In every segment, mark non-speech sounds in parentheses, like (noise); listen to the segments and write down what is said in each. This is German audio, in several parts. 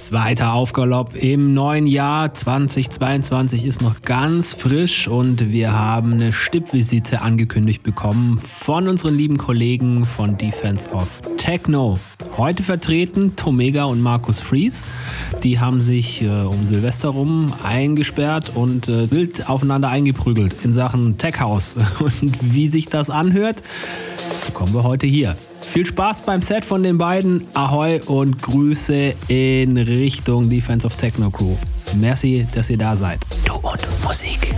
Zweiter Aufgalopp im neuen Jahr 2022 ist noch ganz frisch und wir haben eine Stippvisite angekündigt bekommen von unseren lieben Kollegen von Defense of Techno. Heute vertreten Tomega und Markus Fries. Die haben sich äh, um Silvester rum eingesperrt und äh, wild aufeinander eingeprügelt in Sachen Tech House. (laughs) Und wie sich das anhört, bekommen wir heute hier. Viel Spaß beim Set von den beiden. Ahoi und Grüße in Richtung Defense of Techno Crew. Merci, dass ihr da seid. Du und Musik.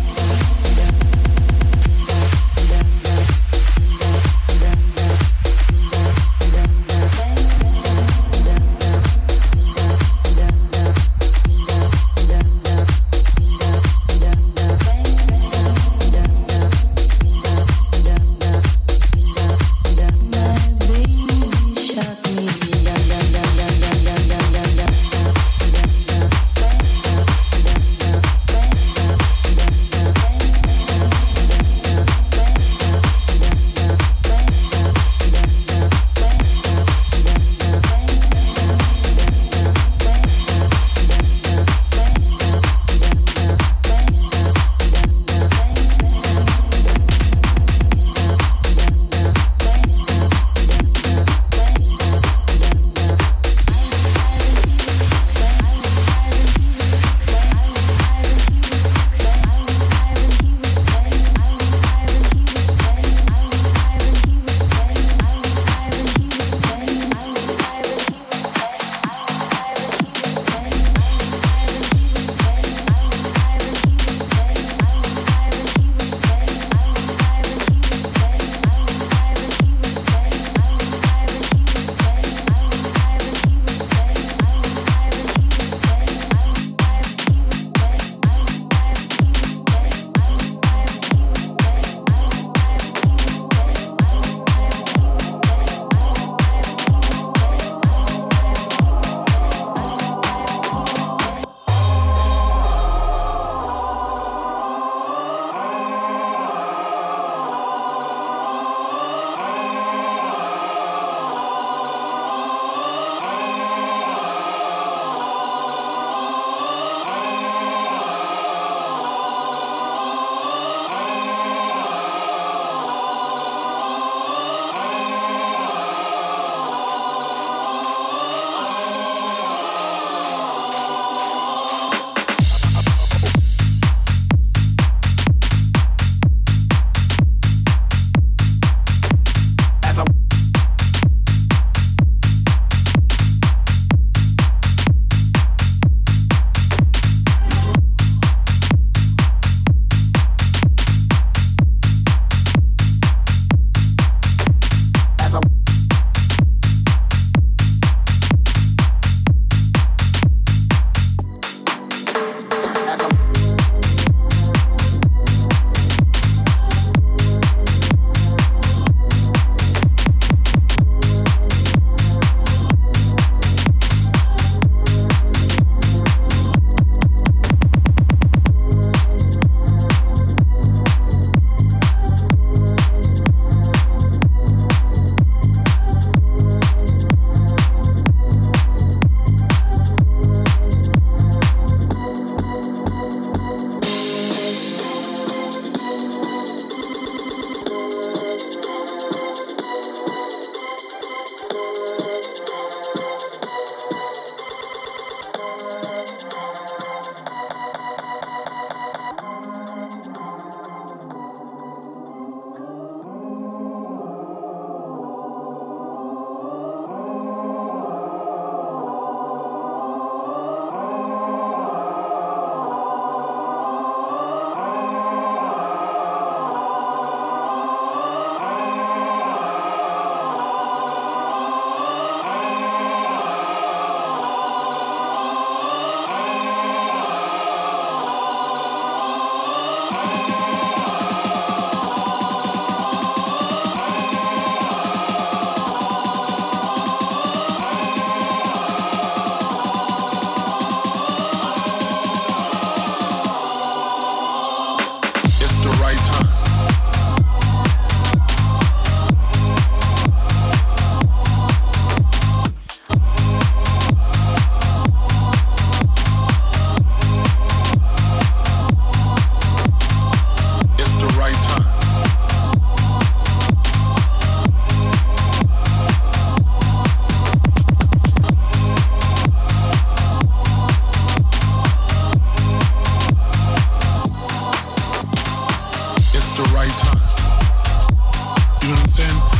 Martin.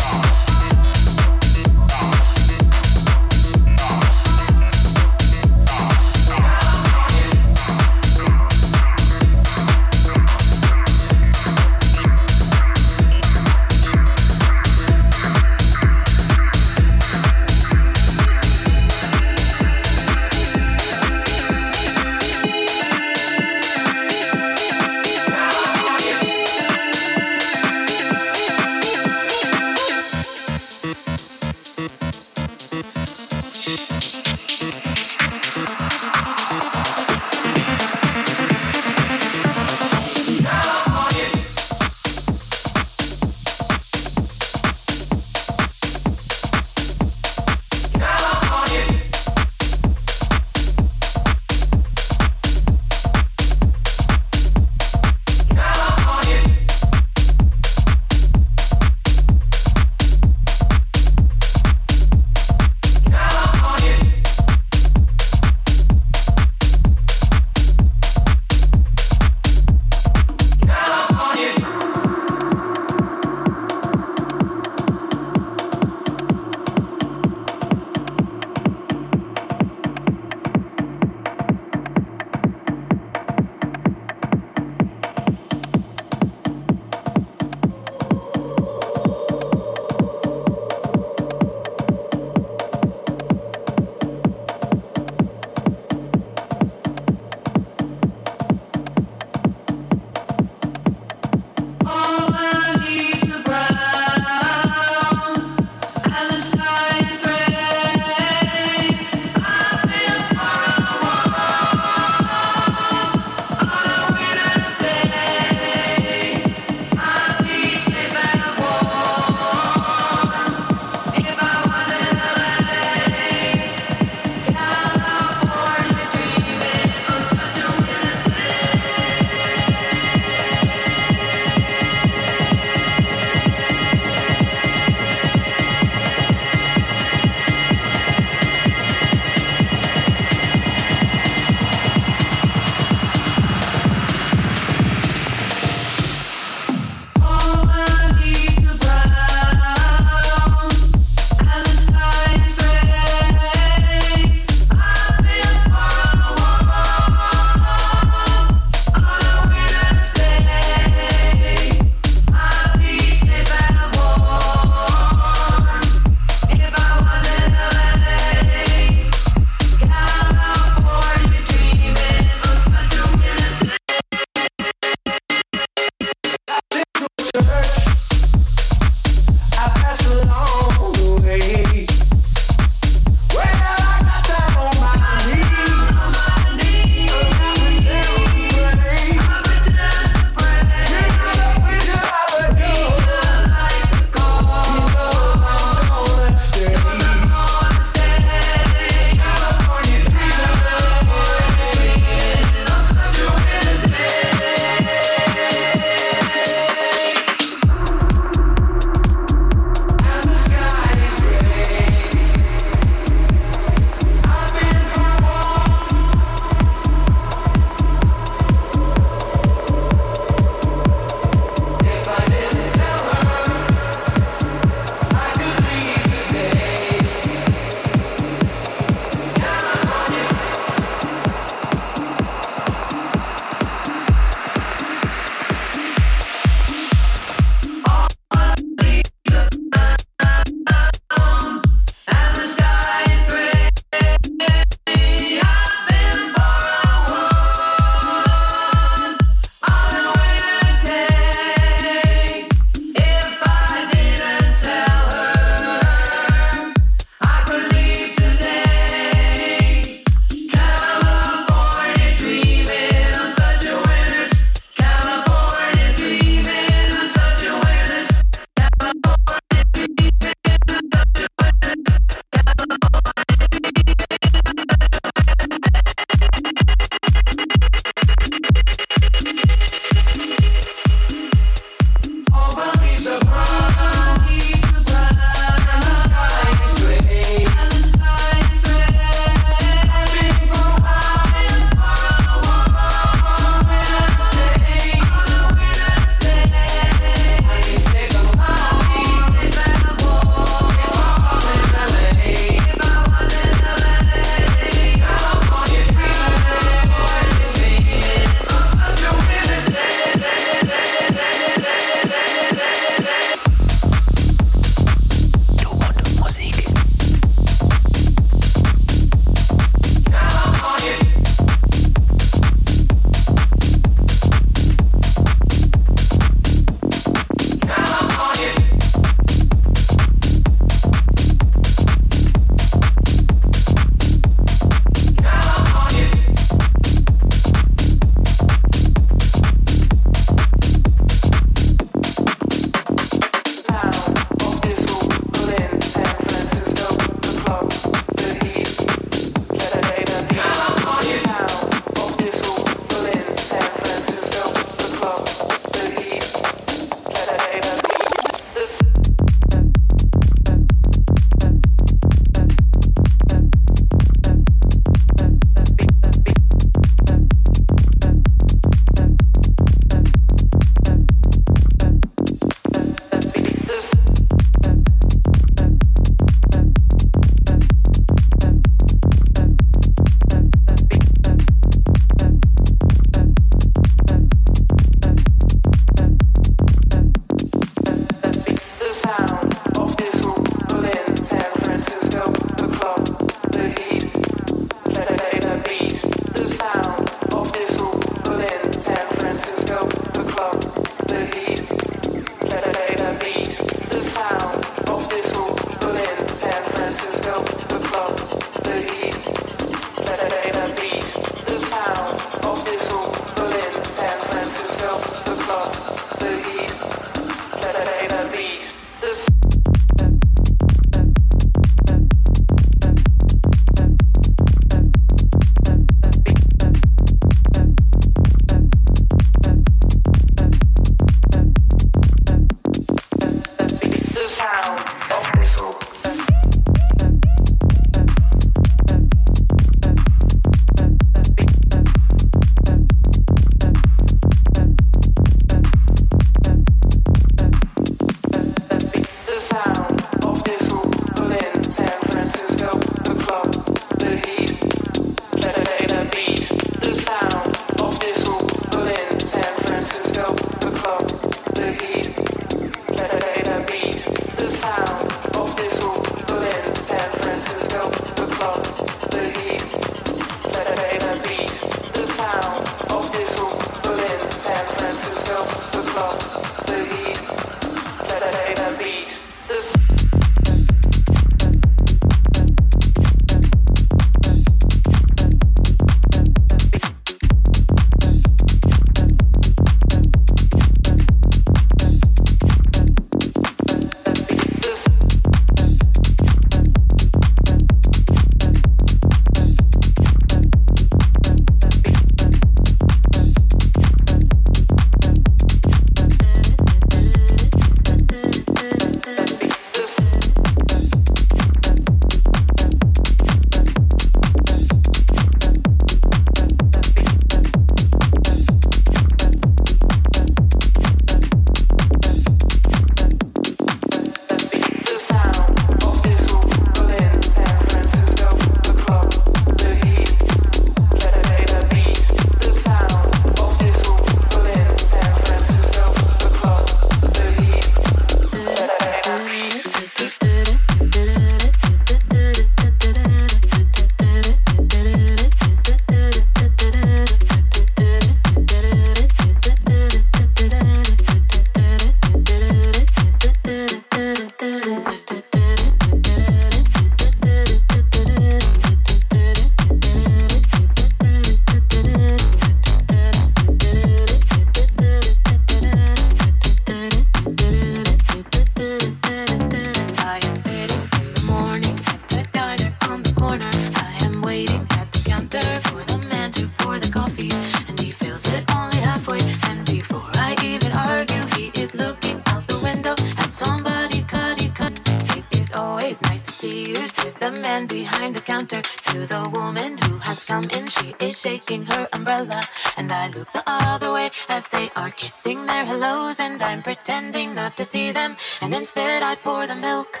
And I'm pretending not to see them. And instead I pour the milk.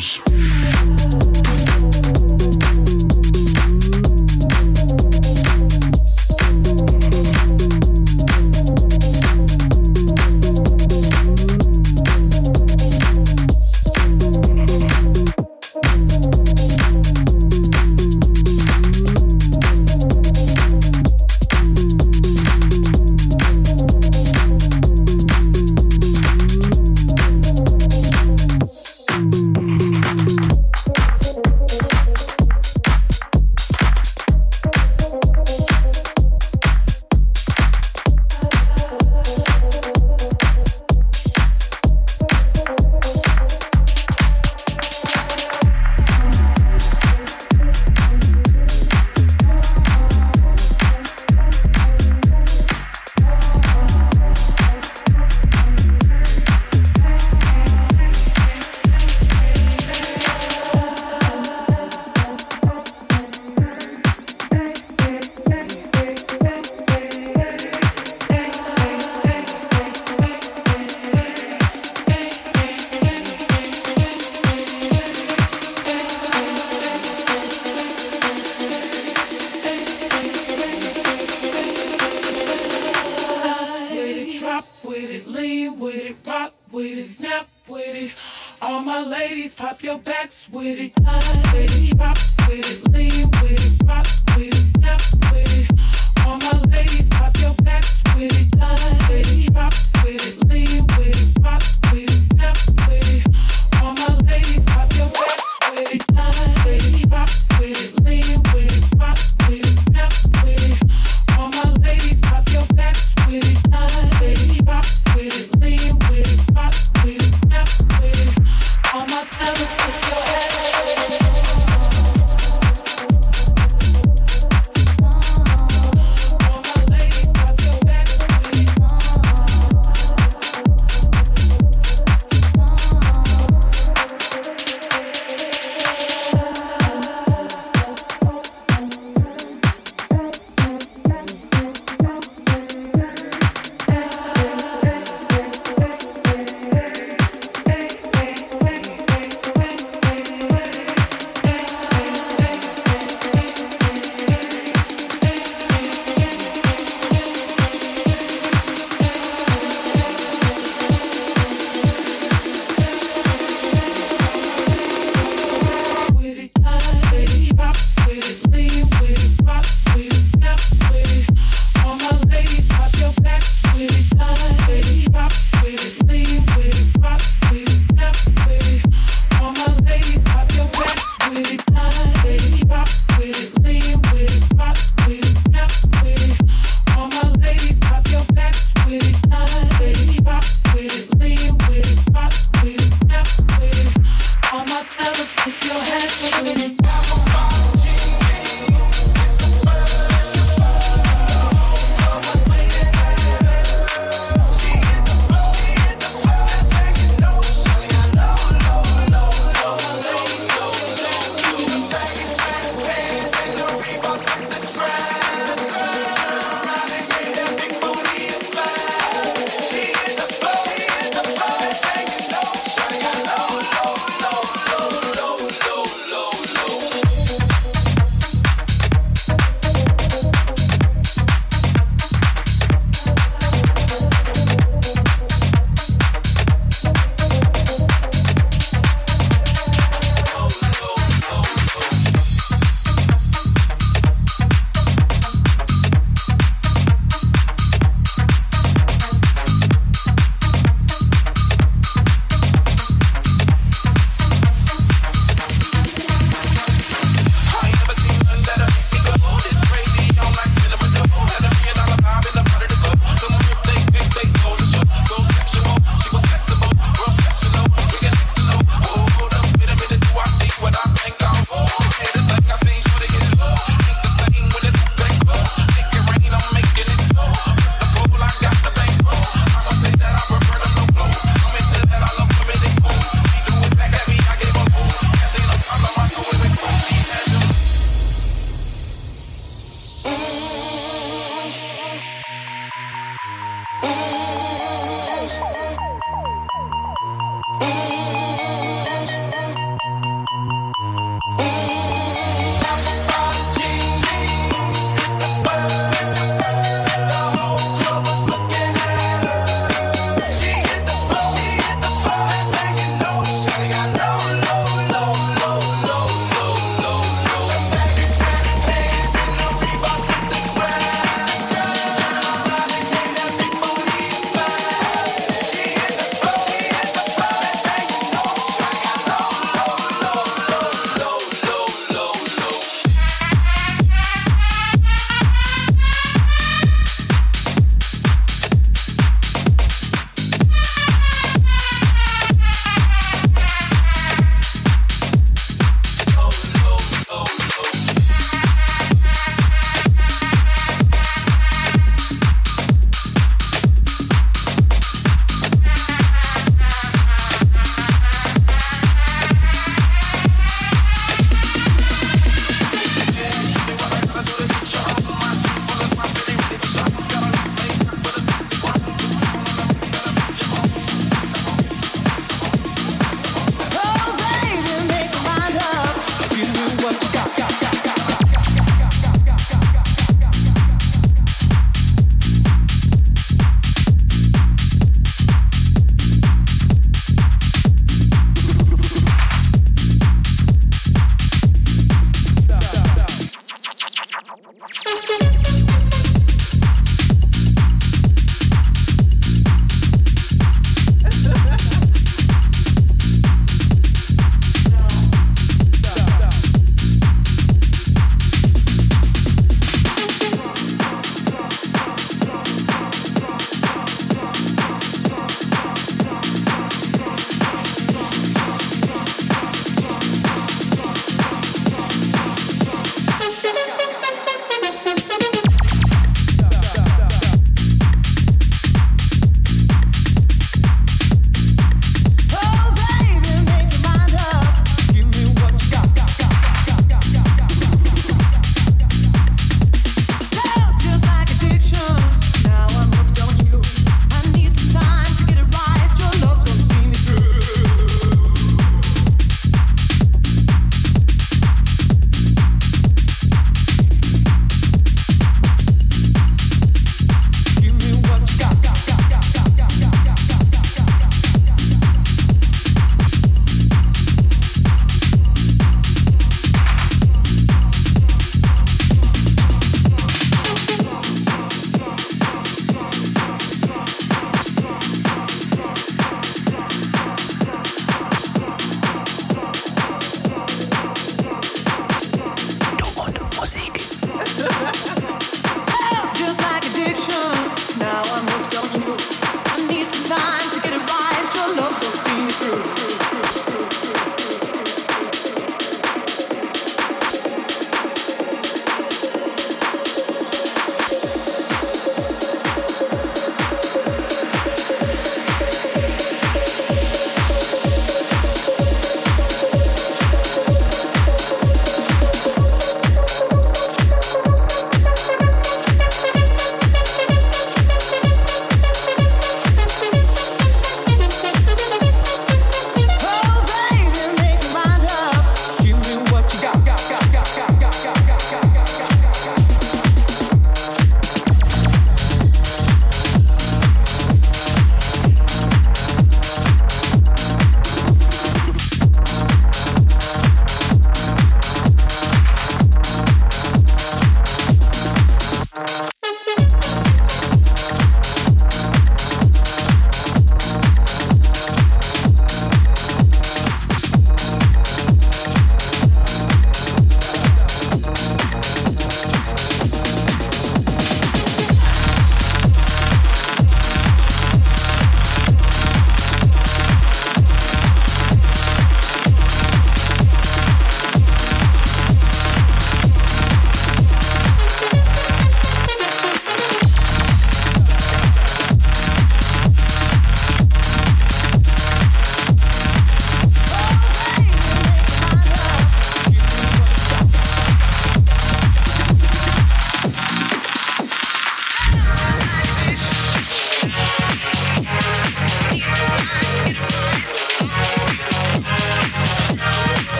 Sessions.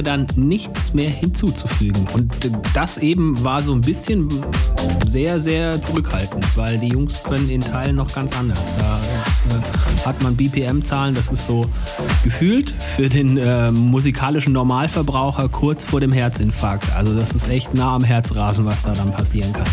Wäre dann nichts mehr hinzuzufügen. Und das eben war so ein bisschen sehr, sehr zurückhaltend, weil die Jungs können in Teilen noch ganz anders. Da äh, hat man BPM-Zahlen, das ist so gefühlt für den äh, musikalischen Normalverbraucher kurz vor dem Herzinfarkt. Also das ist echt nah am Herzrasen, was da dann passieren kann.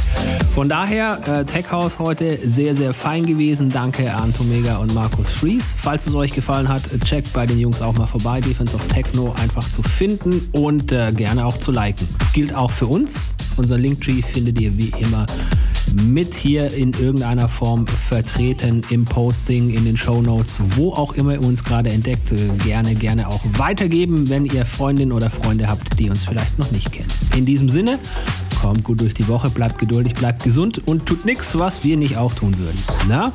Von daher, äh, Tech House heute sehr, sehr fein gewesen. Danke an Tomega und Markus Fries. Falls es euch gefallen hat, checkt bei den Jungs auch mal vorbei. Defense of Techno einfach zu finden und äh, gerne auch zu liken. Gilt auch für uns. Unser Linktree findet ihr wie immer mit hier in irgendeiner Form vertreten im Posting, in den Show Notes, wo auch immer ihr uns gerade entdeckt. Gerne, gerne auch weitergeben, wenn ihr Freundinnen oder Freunde habt, die uns vielleicht noch nicht kennen. In diesem Sinne, kommt gut durch die Woche, bleibt geduldig, bleibt gesund und tut nichts, was wir nicht auch tun würden. Na?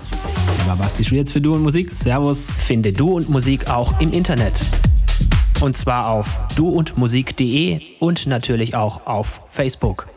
war Basti Schwierz für Du und Musik. Servus. Finde Du und Musik auch im Internet. Und zwar auf duundmusik.de und natürlich auch auf Facebook.